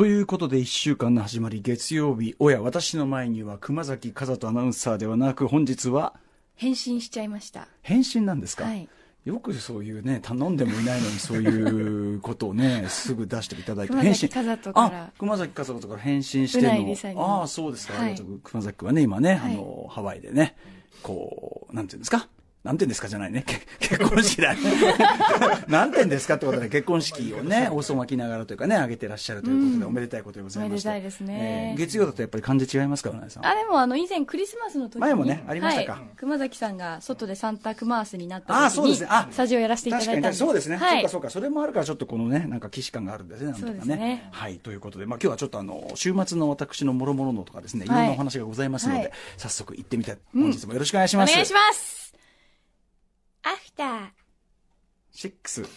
ということで1週間の始まり月曜日。おや私の前には熊崎和人アナウンサーではなく本日は返信しちゃいました。返信なんですか、はい。よくそういうね頼んでもいないのにそういうことをね すぐ出していただいて。熊崎和人からあ熊崎和人から返信してるの。ああそうですか、はい。熊崎君はね今ね、はい。あのハワイでねこうなんていうんですか？なんて言うんですかじゃないね。け 結婚式だね。なんて言うんですかってことで、結婚式をね、おそ巻きながらというかね、挙げてらっしゃるということで、おめでたいことでございまして。おめでたいですね。えー月曜だとやっぱり感じ違いますか、うなぎさん。あでもあの以前クリスマスの時に前もねありましたか。はい。熊崎さんが外でサンタクマースになった時にあそうです。ねあスタジオやらせていただいたん確かにそうですね、はい。そうかそうか。それもあるからちょっとこのねなんか既視感があるんですねなんとかね。はいということで。まあ今日はちょっとあの週末の私の諸々のとかですねい。ろはいんなお話がございますので、はい。早速行ってみたい本日もよろしくお願いします、お願いしますアフターシックスジ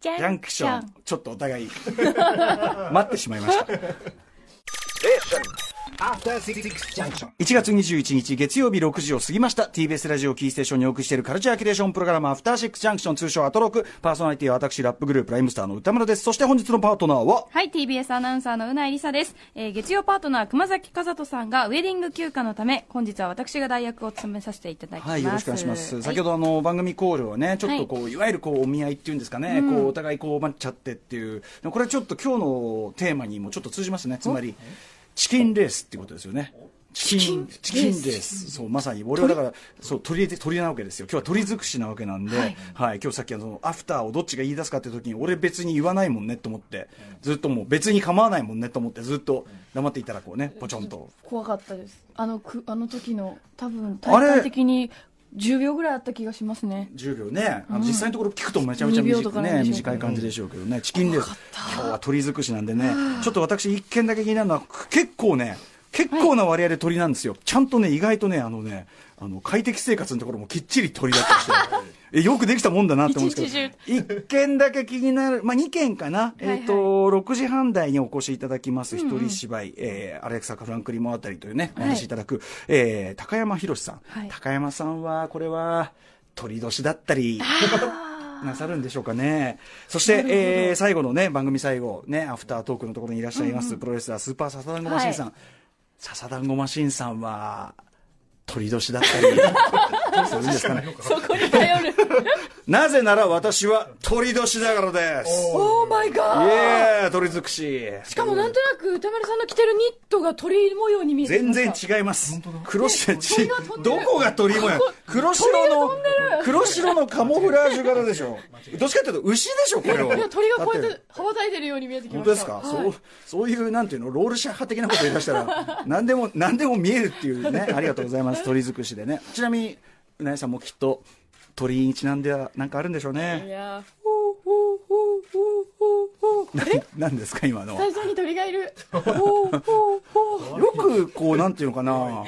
ジャンクションちょっとお互い。待ってしまいました. 1月21日月曜日6時を過ぎました。TBS ラジオキーステーションにお送りしているカルチャーキュレーションプログラムアフターシックスジャンクション通称アトロク。パーソナリティは私ラップグループライムスターの歌村です。そして本日のパートナーは？はい TBS アナウンサーのうないりさです、えー月曜パートナー熊崎和人さんがウェディング休暇のため本日は私が代役を務めさせていただきます。はい、よろしくお願いします。はい。先ほどあの番組コールはね、ちょっとこう、い、わゆるこうお見合いっていうんですかね、こうお互いこう待っちゃってっていう、これちょっと今日のテーマにもちょっと通じますね。つまりチキンレースっていうことですよね。チキン？チキンレース。そうまさに。俺はだからそう鳥で鳥なわけですよ。今日は鳥尽くしなわけなんで、はい。今日さっきあのアフターをどっちが言い出すかって時に俺別に言わないもんねと思って。ずっともう別に構わないもんねと思ってずっと黙っていたらこうねポチョンと怖かったです。あのくあの時の多分体感的に10秒ぐらいあった気がしますね。10秒ね、あの実際のところ聞くとめちゃめちゃ2秒短い,、ね、短い。感じでしょうけどね、チキンレース、今日は鳥尽くしなんでね、ちょっと私、一見だけ気になるのは、結構ね、結構な割合で鳥なんですよ、ちゃんとね、意外とね、あのね、あの快適生活のところもきっちり鳥だったりして。えよくできたもんだなって思うんですけど、一件だけ気になる、まあ、2件かな、いはい。えっ、と、6時半台にお越しいただきます、一人芝居、えーアレクサ・フランクリモあたりというね、お話しいただく、えー高山博さん、はい。高山さんは、これは、鳥年だったり、なさるんでしょうかね。そして、えー最後のね、番組最後、ね、アフタートークのところにいらっしゃいます、プロレスラー、スーパーササダンゴマシンさん。は笹団子マシンさんは、鳥年だったり、そかね。そこに頼るなぜなら私は鳥年だからです。オーマイイガーエーイ鳥尽くし。しかもなんとなく歌丸さんの着てるニットが鳥模様に見えて全然違います。黒白、どこが鳥模様？黒白の、黒白のカモフラージュ柄でしょ。どっちかっていうと牛でしょ、これは。いや鳥がこうやだって。羽ばたいてるように見えてきました。本当ですか、そうそういうなんていうの？ロールシャッハ的なこと言い出したら何でも何でも見えるっていうね。ありがとうございます。鳥尽くしでね。ちなみにうさんもきっと鳥にちなんではなんかあるんでしょういねやー。ほうほうほうほうほうほうあれ？何ですか今の。スタジオに鳥がいる。よくこうなんていうのかな。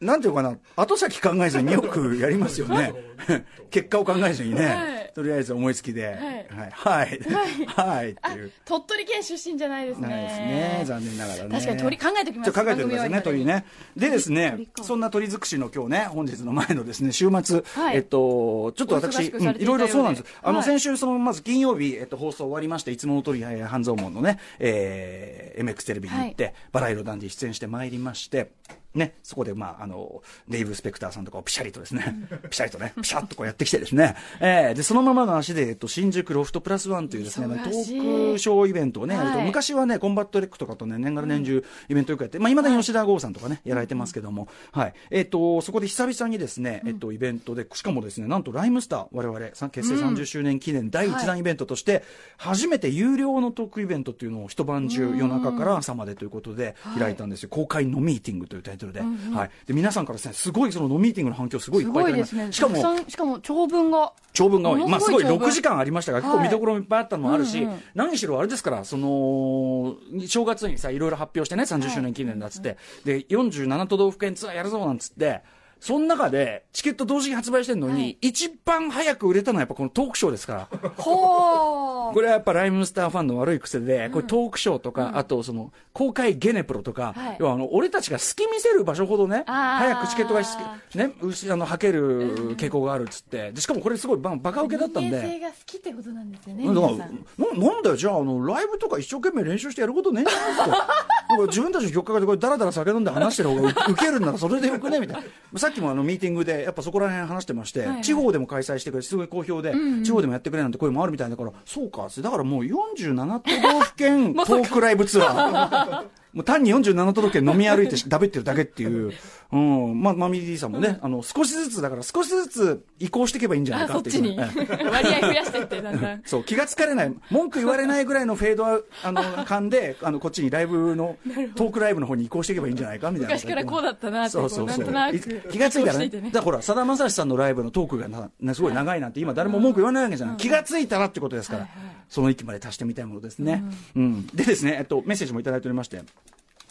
なんていうのかな。後先考えずによくやりますよね。結果を考えずにね、はいとりあえず思いつきで。はい。はい。はい、っていう。鳥取県出身じゃないですね。ないですね。残念ながらね。確かに鳥考えておきます。考えておきますよね、鳥ね。でですねそんな鳥尽くしの今日ね、本日の前のですね、週末、はい。えっと、ちょっと私、いろいろそうなんです。あの、はい先週、その、まず金曜日、えっと、放送終わりまして、いつもの通り、えー半蔵門のね、えー、MX テレビに行って、バラ色ダンディ出演してまいりまして、ね、そこで、まあ、あの、デイブ・スペクターさんとかをピシャリとですね、ピシャリとね、ピシャッとこうやってきてですね、えー、で、そのままの足で、えっと、新宿ロフトプラスワンというですね、トークショーイベントをね、やると、はい昔はね、コンバット REC とかとね、年がら年中イベントよくやって、まあ、未だに吉田豪さんとかね、やられてますけども、はい。えっ、と、そこで久々にですね、えっ、と、イベントで、しかもですね、なんとライムスター、我々、さ結成30周年記念第一弾イベントとして、初めて有料のトークイベントっていうのを一晩中、夜中から朝までということで開いたんですよ。公開のミーティングというタイトルで。はい。で、皆さんからですね、すごいその飲ミーティングの反響すごいいすっぱいいただきごいですね。しかも、しかも長文が。長文が多い。もまあすごいのすごい長文。6時間ありましたが、結構はい見どころもいっぱいあったのもあるし、うんうん。何しろあれですから、その、正月にさ、いろいろ発表してね、30周年記念だっつって、で、47都道府県ツアーやるぞなんつって、その中でチケット同時に発売してるのに、はい一番早く売れたのはやっぱこのトークショーですから。ほこれはやっぱライムスターファンの悪い癖で、これトークショーとか、あとその公開ゲネプロとか、はい要はあの俺たちが好き見せる場所ほどね、早くチケットがしね、うしあの、はける傾向があるっつって、でしかもこれすごいババカ受けだったんで。人間性が好きってことなんですよね。だから皆さんななんだよ、じゃああの、ライブとか一生懸命練習してやることねえんじゃないですか。自分たちの曲かけてこれダラダラ酒飲んで話してる方がウウケるんならそれでよくねみたいな。さっきもあのミーティングでやっぱそこら辺話してまして、はいはい。地方でも開催してくれ、すごい好評で、地方でもやってくれなんて声もあるみたいだから、そうか、だからもう47都道府県トークライブツアー。もう単に47都道府県飲み歩いてだべってるだけっていう。うん。まあ、マミディさんもね、あの、少しずつ、だから少しずつ移行していけばいいんじゃないあ、かそってちに。っいう。ええ割合増やしてって、だんだん。そう、気がつかれない、文句言われないぐらいのフェード あの、感で、あの、こっちにライブの、トークライブの方に移行していけばいいんじゃないかみたいな。昔からこうだったなってそうそうそう。こうなんとなくい気がついたらね。だからほら、さだまさしさんのライブのトークがな、ね、すごい長いなんて、今誰も文句言わないわけじゃない。気がついたらってことですから、その域まで達してみたいものですね。うん。でですね、えっと、メッセージもいただいておりまして、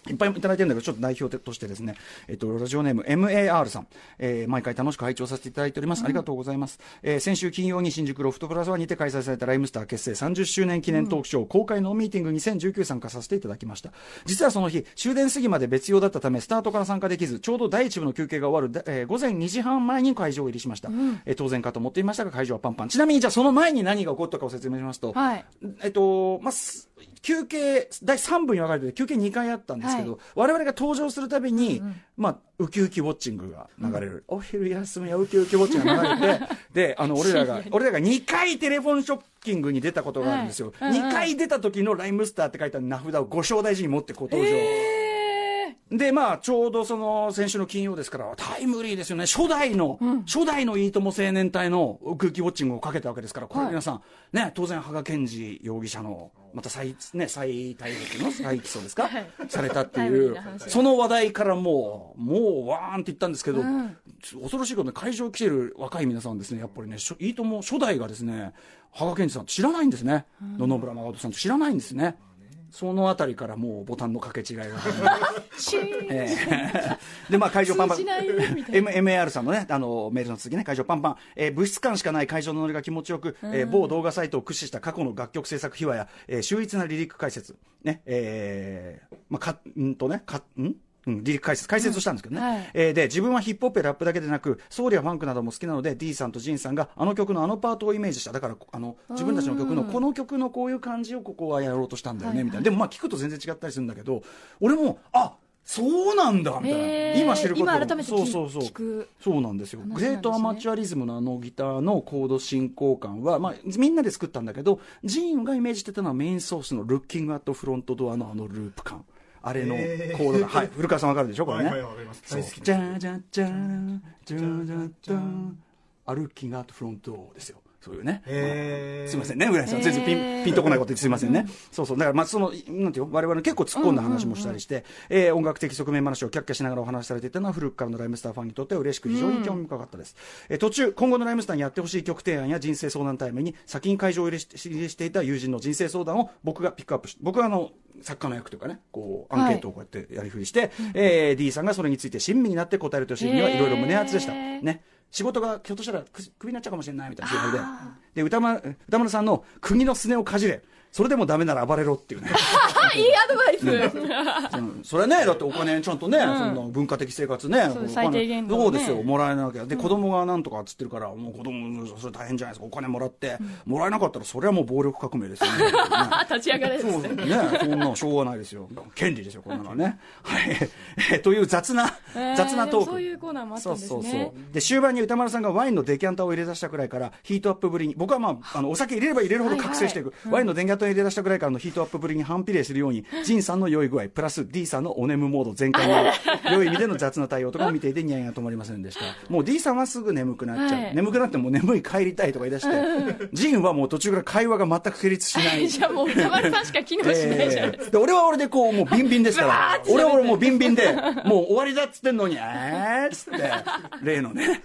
いっぱいいただいてるんだけど、ちょっと代表としてですね、えっと、ラジオネーム MAR さん、えー毎回楽しく拝聴させていただいております。ありがとうございます。えー先週金曜に新宿ロフトプラザにて開催されたライムスター結成30周年記念トークショー、公開のミーティング2019参加させていただきました。実はその日、終電過ぎまで別用だったため、スタートから参加できず、ちょうど第一部の休憩が終わるだ、えー午前2時半前に会場入りしました。えー当然かと思っていましたが、会場はパンパン。ちなみに、じゃあその前に何が起こったかを説明しますと、はい。えっと、まあ、す休憩、第3部に分かれて休憩2回あったんですけど、はい。我々が登場するたびに、まあ、ウキウキウォッチングが流れる。お昼休みはウキウキウォッチングが流れて、で、あの、俺らが、俺らが2回テレフォンショッキングに出たことがあるんですよ。はいうんうん。2回出た時のライムスターって書いた名札をご正大事に持ってご登場。えで、まあ、ちょうどその、先週の金曜ですから、タイムリーですよね。初代の、初代のいいとも青年隊の空気ウォッチングをかけたわけですから、これ皆さん、ね、当然、羽賀健二容疑者の、また再、ね、再逮捕の再起訴ですか、はいされたっていうその話題からもう、もう、わーんって言ったんですけど、うん恐ろしいことに会場来てる若い皆さんですね、やっぱりね、いいとも初代がですね、羽賀健二さん知らないんですね。野々村誠さんと知らないんですね。そのあたりからもうボタンの掛け違いが始ま で、まあ、会場パンパン。MAR さんのね、あの、メールの続きね、会場パンパン。えー物質感しかない会場のノリが気持ちよく、えー某動画サイトを駆使した過去の楽曲制作秘話や、えー秀逸なリリック解説。ね、えーまあ、か、んとね、か、んうん、リリ解説、解説をしたんですけどね、うんはい。えーで、自分はヒップホップやラップだけでなく、ソウルやファンクなども好きなので、D さんとジンさんがあの曲のあのパートをイメージした。だから、あの、自分たちの曲のこの曲のこういう感じをここはやろうとしたんだよね、はい。はいみたいな。でもまあ聞くと全然違ったりするんだけど、俺も、あそうなんだみたいな、今知ること今改めて聞そうそうそう。そうなんですよ。グレートアマチュアリズムのあのギターのコード進行感は、まあ、みんなで作ったんだけどジーンがイメージしてたのはメインソースのルッキングアットフロントドアのあのループ感あれのコードが、はい、古川さんわかるでしょ？これね、はいはいじゃじゃじゃんじゃじゃじゃんあルッキングアットフロントですよそういうね、へー。すみませんね、浦井さん、全然ピンピンとこないこと言ってすみませんね、そうそう、だから、まあ、その、なんていうの、我々結構突っ込んだ話もしたりして、えー音楽的側面話をキャッキャしながらお話しされていたのは、古くからのライムスターファンにとっては嬉しく、非常に興味深かったです。えー途中、今後のライムスターにやってほしい曲提案や人生相談タイムに、先に会場を入れしていた友人の人生相談を僕がピックアップして、僕はあの、作家の役というかね、こう、アンケートをこうやってやりふりして、えー D さんがそれについて親身になって答えるというシーンには、いろいろ胸熱でした。ね。仕事がひょっとしたらくクビになっちゃうかもしれないみたいな状態で。で、歌丸、歌丸さんの釘のすねをかじれ。それでもダメなら暴れろっていうね。あいいアドバイス、うんそれはね、だってお金ちゃんとね、そんな文化的生活ね。最低限度ねそうですよ、もらえなきゃ。で、子供がなんとかっつってるから、もう子供、それ大変じゃないですか。お金もらって、もらえなかったら、それはもう暴力革命ですよね。ね あ立ち上がれですそうね、そんなのしょうがないですよ。権利ですよ、こんなのはね。はい。えーという雑な、えー雑なトーク。そういうコーナーもあったんですねそうそうそう。で、終盤に歌丸さんがワインのデキャンターを入れ出したくらいから、ヒートアップぶりに、僕はまあ、あの、お酒入れれば入れるほど覚醒していく。ワインのデキャンターを入れ出したくらいからのヒートアップぶりに反比例するように、ジンさんの酔い具合、プラス D さんのお眠モード全開の良い意味での雑な対応とかを見ていてニヤニヤ止まりませんでした。もう D さんはすぐ眠くなっちゃう。はい眠くなってもう眠い帰りたいとか言い出して、ジンはもう途中から会話が全く成立しない。じゃあもう歌丸さんしか機能しないじゃないですか、え ーで俺は俺でこう、もうビンビンですから俺は俺もうビンビンで、もう終わりだっつってんのに、えーっつって、例のね、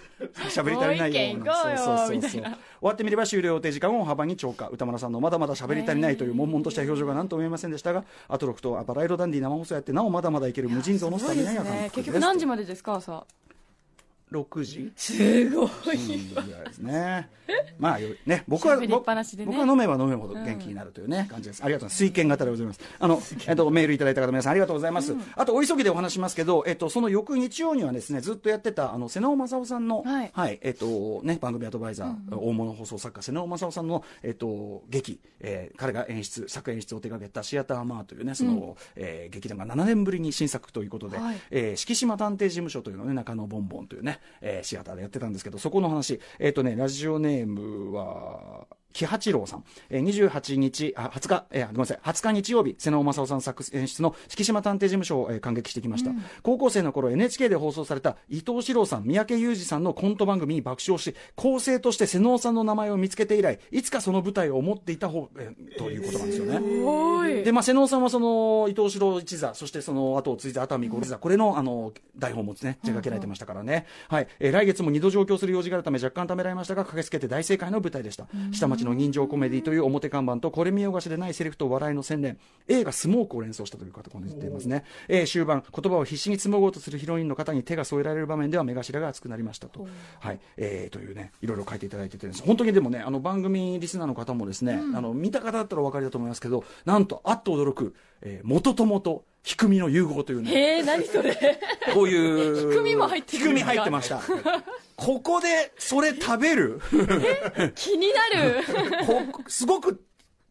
喋り足りないような。そうそうそうそう終わってみれば終了予定時間を幅に超過。歌丸さんのまだまだ喋り足りないという悶々とした表情が何とも言えませんでしたが、アトロクとバラ色ダンディ生放送やって、なおまだまだいける無尽蔵のスタミナや感覚です。結局何時までですか？朝6時すごい。ぐらいですね。まあ、よね、僕は、ね僕は飲めば飲めほど元気になるというね、感じです。ありがとうございます。水拳型でございます。あの、えっと、メールいただいた方皆さんありがとうございます。あと、お急ぎでお話しますけど、えっと、その翌日曜にはですね、ずっとやってた、あの、瀬能正夫さんの、はいえっと、ね、番組アドバイザー、大物放送作家、瀬能正夫さんの、えっと、劇、えー彼が演出、作演出を手掛けたシアターマーというね、その、えー劇団が7年ぶりに新作ということで、はいえー敷島探偵事務所というのをね、中野ボンボンというね、えーシアターでやってたんですけど、そこの話、えっ、とね、ラジオネームは、木八郎さん、えー、28日、あ、20日、えーごめんなさい、20日日曜日、瀬能正夫さん作演出の敷島探偵事務所を、えー感激してきました。高校生の頃 NHK で放送された伊藤四郎さん、三宅裕二さんのコント番組に爆笑し、構成として瀬能さんの名前を見つけて以来、いつかその舞台を持っていた方、えーということなんですよね。おい。で、まあ、瀬能さんはその伊藤四郎一座、そしてその後を継いだ熱海五郎座、これのあの台本もですね、手掛けられてましたからね、はいえー来月も2度上京する用事があるため、若干ためられましたが、駆けつけて大正解の舞台でした。下町の人情コメディという表看板と、これ見よがしでないセリフと笑いの洗練、映画スモークを連想したという方こ言っていますね、えー終盤、言葉を必死に紡ごうとするヒロインの方に手が添えられる場面では目頭が熱くなりましたと、はい。えーというね、いろいろ書いていただいててです、本当にでもね、あの番組リスナーの方もですね、あの見た方だったらお分かりだと思いますけど、なんと、あっと驚く、えー元友と低みの融合というね、えー、何それ。こういう。低みも入ってるんですか？低み入ってました。ここで、それ食べる？気になる。こすごく、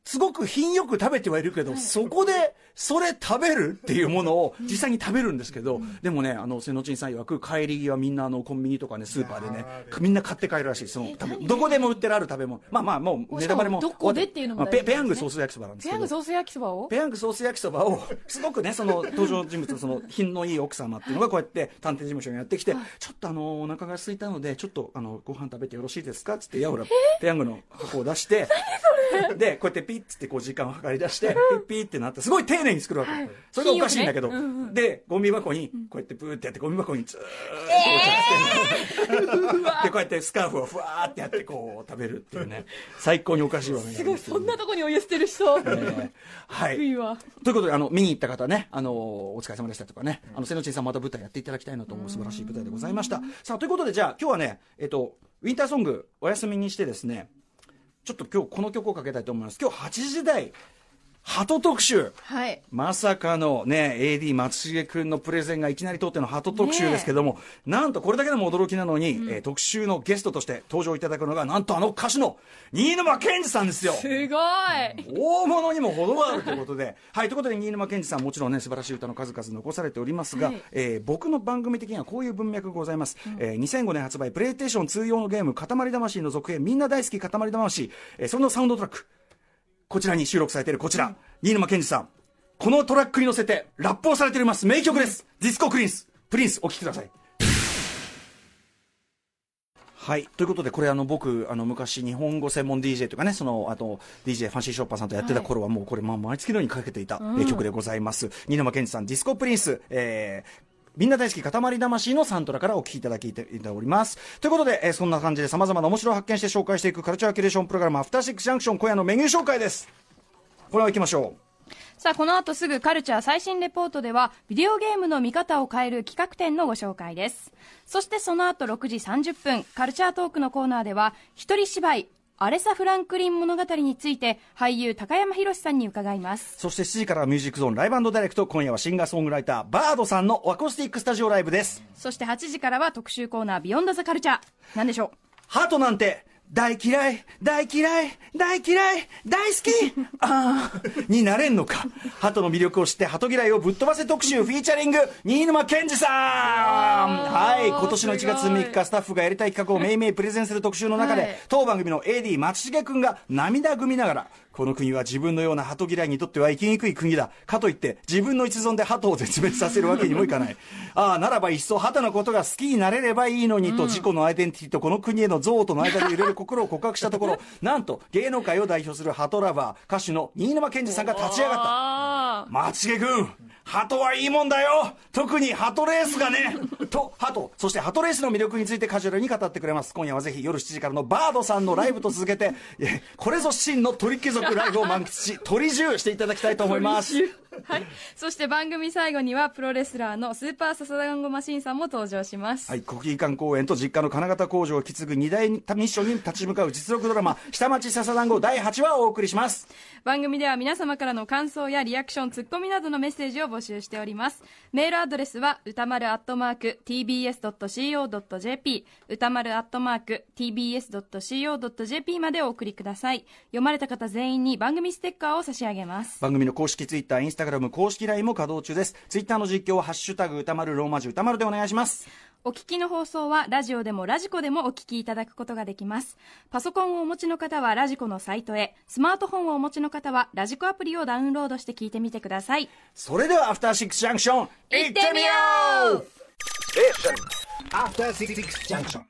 すごく品よく食べてはいるけど、そこで、それ食べるっていうものを実際に食べるんですけど、でもね、あの、瀬野珍さん曰く、帰り際みんなあの、コンビニとかね、スーパーでね、みんな買って帰るらしい。その、多分どこでも売ってるある食べ物。まあまあ、もう、ネタバレも。どこでっていうのもまあペペヤングソース焼きそばなんですけど。ペヤングソース焼きそばを？ペヤングソース焼きそばを、すごくね、その登場人物のその品のいい奥様っていうのがこうやって探偵事務所にやってきて、ちょっとあの、お腹が空いたので、ちょっとあの、ご飯食べてよろしいですか？つって、やほら、ペヤングの箱を出して、で、こうやってピッつってこう時間を計り出して、ピッピッってなって、すごい丁寧に作るわけ。それがおかしいんだけど、で、ゴミ箱に、こうやってプーってやって、ゴミ箱にずーっとこうやってで、こうやってスカーフをふわーってやってこう食べるっていうね、最高におかしいわけすごい、そんなとこにお湯捨てる人。はい。低いわ。ということで、あの、見に行った方ね、あの、お疲れ様でしたとかね、あの、瀬野珍さんまた舞台やっていただきたいなと思う素晴らしい舞台でございました。さあ、ということで、じゃあ、今日はね、えっと、ウィンターソングお休みにしてですね、ちょっと今日この曲をかけたいと思います。今日8時台、鳩特集。はい。まさかのね、AD 松重くんのプレゼンがいきなり通っての鳩特集ですけども、なんとこれだけでも驚きなのに、えー特集のゲストとして登場いただくのが、なんとあの歌手の新沼謙治さんですよ。すごい。大物にも程があるということで、はい、ということで、新沼謙治さん、もちろんね、素晴らしい歌の数々残されておりますが、はいえー僕の番組的にはこういう文脈がございます。えー2005年発売、プレイステーション2用のゲーム、塊魂の続編、みんな大好き塊魂、えーそれのサウンドトラック、こちらに収録されているこちら、新沼謙治さん、このトラックに乗せて、ラップをされております。名曲です。ディスコプリンス、プリンス、お聴きください。はい。ということで、これあの僕、あの昔日本語専門 DJ とかね、その、あと DJ ファンシーショッパーさんとやってた頃はもうこれ、まあ毎月のようにかけていた、えー曲でございます。新沼謙治さん、ディスコプリンス、えーみんな大好き塊魂のサントラからお聴きいただきいております。ということで、えーそんな感じで様々な面白を発見して紹介していくカルチャーキュレーションプログラム、アフターシックスジャンクション、今夜のメニュー紹介です。これは行きましょう。さあ、この後すぐカルチャー最新レポートでは、ビデオゲームの見方を変える企画展のご紹介です。そしてその後6時30分、カルチャートークのコーナーでは、一人芝居、アレサ・フランクリン物語について、俳優高山博さんに伺います。そして7時からはミュージックゾーンライブダイレクト、今夜はシンガーソングライター、バードさんのアコースティックスタジオライブです。そして8時からは特集コーナー、ビヨンドザカルチャー。何でしょう？ハートなんて、大嫌い、大嫌い、大嫌い、大好きあーになれんのか。鳩の魅力を知って鳩嫌いをぶっ飛ばせ特集フィーチャリング、新沼謙治さん。はい、今年の1月3日、スタッフがやりたい企画をめいめいプレゼンする特集の中で、はい。当番組の AD 松重くんが涙ぐみながら、この国は自分のような鳩嫌いにとっては生きにくい国だ。かといって、自分の一存で鳩を絶滅させるわけにもいかない。ああ、ならばいっそ鳩のことが好きになれればいいのにと、自己のアイデンティティとこの国への憎悪との間で揺れる心を告白したところ、なんと芸能界を代表する鳩ラバー、歌手の新沼謙治さんが立ち上がった。あ松重君、鳩はいいもんだよ特に鳩レースがねと、鳩、そして鳩レースの魅力についてカジュアルに語ってくれます。今夜はぜひ夜7時からのバードさんのライブと続けて、これぞ真の鳥貴族ライブを満喫し、鳥獣していただきたいと思います。はい。そして番組最後には、プロレスラーのスーパーササダンゴマシンさんも登場します。はい、国技館公演と実家の金型工場を引き継ぐ二大ミッションに立ち向かう実録ドラマ、下町笹団子第8話をお送りします。番組では皆様からの感想やリアクション、ツッコミなどのメッセージを募集しております。メールアドレスは、歌丸アットマーク tbs.co.jp、歌丸アットマーク tbs.co.jp までお送りください。読まれた方全員に番組ステッカーを差し上げます。番組の公式ツイッター、インスタグラム、公式 LINE も稼働中です。ツイッターの実況は、ハッシュタグ歌丸ローマ字歌丸でお願いします。お聞きの放送はラジオでもラジコでもお聞きいただくことができます。パソコンをお持ちの方はラジコのサイトへ、スマートフォンをお持ちの方はラジコアプリをダウンロードして聞いてみてください。それでは、アフターシックスジャンクション、行ってみよう After Six Junction.